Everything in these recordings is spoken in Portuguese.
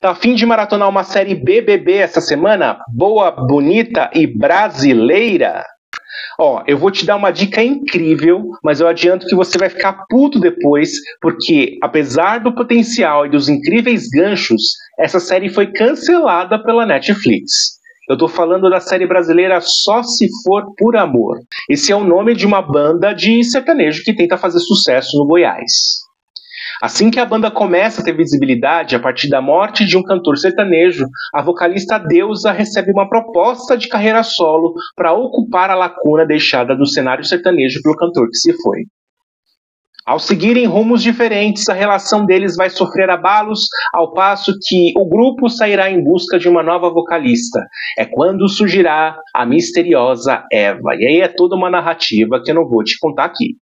Tá a fim de maratonar uma série BBB essa semana? Boa, bonita e brasileira? Ó, eu vou te dar uma dica incrível, mas eu adianto que você vai ficar puto depois, porque apesar do potencial e dos incríveis ganchos, essa série foi cancelada pela Netflix. Eu tô falando da série brasileira Só Se For Por Amor. Esse é o nome de uma banda de sertanejo que tenta fazer sucesso no Goiás. Assim que a banda começa a ter visibilidade a partir da morte de um cantor sertanejo, a vocalista Deusa recebe uma proposta de carreira solo para ocupar a lacuna deixada do cenário sertanejo pelo cantor que se foi. Ao seguirem rumos diferentes, a relação deles vai sofrer abalos, ao passo que o grupo sairá em busca de uma nova vocalista. É quando surgirá a misteriosa Eva. E aí é toda uma narrativa que eu não vou te contar aqui.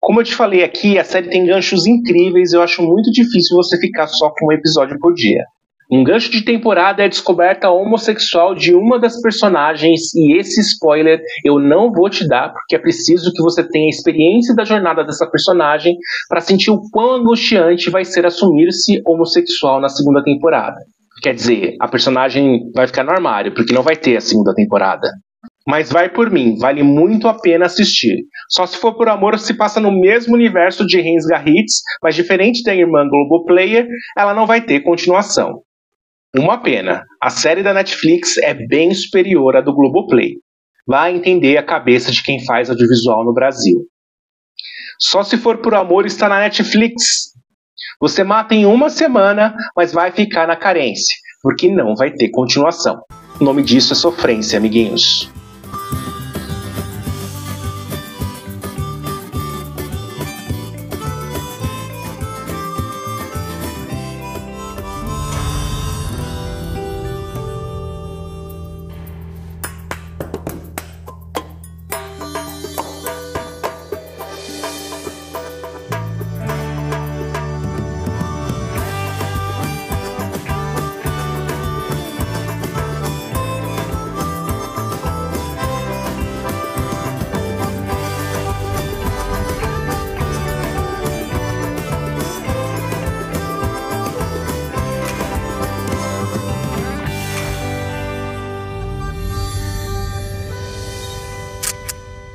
Como eu te falei aqui, a série tem ganchos incríveis, eu acho muito difícil você ficar só com um episódio por dia. Um gancho de temporada é a descoberta homossexual de uma das personagens, e esse spoiler eu não vou te dar, porque é preciso que você tenha experiência da jornada dessa personagem para sentir o quão angustiante vai ser assumir-se homossexual na segunda temporada. Quer dizer, a personagem vai ficar no armário, porque não vai ter a segunda temporada. Mas vai por mim, vale muito a pena assistir. Só se for por amor, se passa no mesmo universo de Reins Garritz, mas diferente da irmã Globoplayer, ela não vai ter continuação. Uma pena, a série da Netflix é bem superior à do Globoplay. Vai entender a cabeça de quem faz audiovisual no Brasil. Só se for por amor está na Netflix. Você mata em uma semana, mas vai ficar na carência, porque não vai ter continuação. O nome disso é sofrência, amiguinhos.